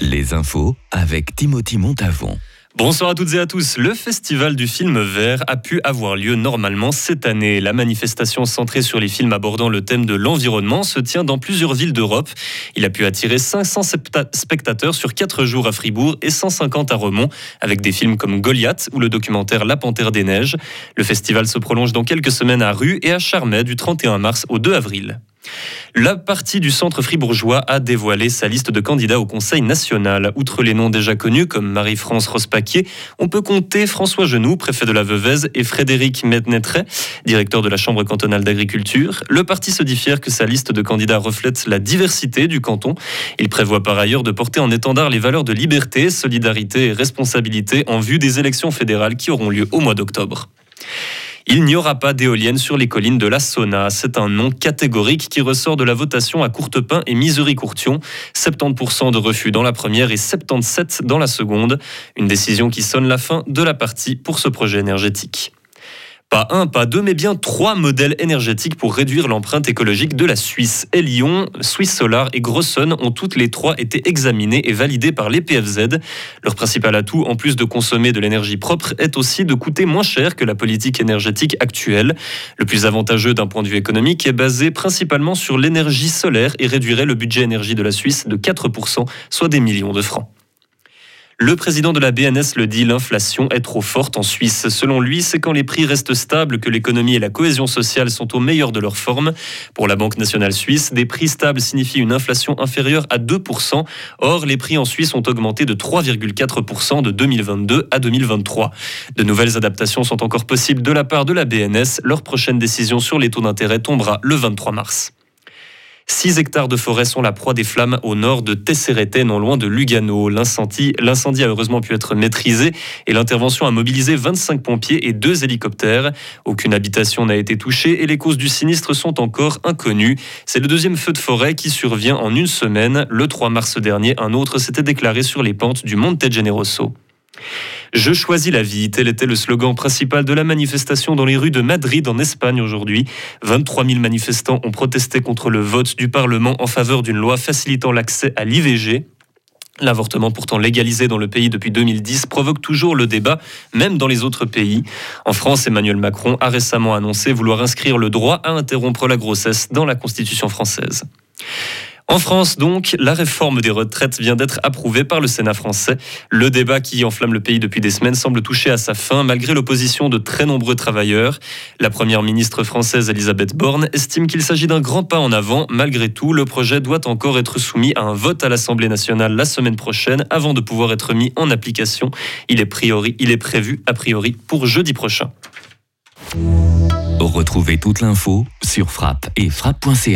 Les infos avec Timothy Montavon. Bonsoir à toutes et à tous. Le festival du film vert a pu avoir lieu normalement cette année. La manifestation centrée sur les films abordant le thème de l'environnement se tient dans plusieurs villes d'Europe. Il a pu attirer 500 spectateurs sur 4 jours à Fribourg et 150 à Romont, avec des films comme Goliath ou le documentaire La Panthère des Neiges. Le festival se prolonge dans quelques semaines à Rue et à Charmey du 31 mars au 2 avril. La partie du centre fribourgeois a dévoilé sa liste de candidats au Conseil national. Outre les noms déjà connus comme Marie-France Rospaquier, on peut compter François Genoux, préfet de la Veuvez, et Frédéric Mednetret, directeur de la Chambre cantonale d'agriculture. Le parti se dit fier que sa liste de candidats reflète la diversité du canton. Il prévoit par ailleurs de porter en étendard les valeurs de liberté, solidarité et responsabilité en vue des élections fédérales qui auront lieu au mois d'octobre. Il n'y aura pas d'éoliennes sur les collines de la Sona. C'est un nom catégorique qui ressort de la votation à Courtepin et Misery-Courtion. 70% de refus dans la première et 77% dans la seconde. Une décision qui sonne la fin de la partie pour ce projet énergétique. Pas un, pas deux, mais bien trois modèles énergétiques pour réduire l'empreinte écologique de la Suisse. Elion, Swiss Solar et Grosson ont toutes les trois été examinés et validés par les PFZ. Leur principal atout, en plus de consommer de l'énergie propre, est aussi de coûter moins cher que la politique énergétique actuelle. Le plus avantageux d'un point de vue économique est basé principalement sur l'énergie solaire et réduirait le budget énergie de la Suisse de 4%, soit des millions de francs. Le président de la BNS le dit, l'inflation est trop forte en Suisse. Selon lui, c'est quand les prix restent stables que l'économie et la cohésion sociale sont au meilleur de leur forme. Pour la Banque nationale suisse, des prix stables signifient une inflation inférieure à 2%. Or, les prix en Suisse ont augmenté de 3,4% de 2022 à 2023. De nouvelles adaptations sont encore possibles de la part de la BNS. Leur prochaine décision sur les taux d'intérêt tombera le 23 mars. 6 hectares de forêt sont la proie des flammes au nord de Tesserete, non loin de Lugano. L'incendie, a heureusement pu être maîtrisé et l'intervention a mobilisé 25 pompiers et deux hélicoptères. Aucune habitation n'a été touchée et les causes du sinistre sont encore inconnues. C'est le deuxième feu de forêt qui survient en une semaine. Le 3 mars dernier, un autre s'était déclaré sur les pentes du Monte Generoso. Je choisis la vie, tel était le slogan principal de la manifestation dans les rues de Madrid en Espagne aujourd'hui. 23 000 manifestants ont protesté contre le vote du Parlement en faveur d'une loi facilitant l'accès à l'IVG. L'avortement pourtant légalisé dans le pays depuis 2010 provoque toujours le débat, même dans les autres pays. En France, Emmanuel Macron a récemment annoncé vouloir inscrire le droit à interrompre la grossesse dans la Constitution française. En France, donc, la réforme des retraites vient d'être approuvée par le Sénat français. Le débat qui enflamme le pays depuis des semaines semble toucher à sa fin, malgré l'opposition de très nombreux travailleurs. La première ministre française Elisabeth Borne estime qu'il s'agit d'un grand pas en avant. Malgré tout, le projet doit encore être soumis à un vote à l'Assemblée nationale la semaine prochaine avant de pouvoir être mis en application. Il est, prévu, a priori, pour jeudi prochain. Retrouvez toute l'info sur frappe et frappe.ch.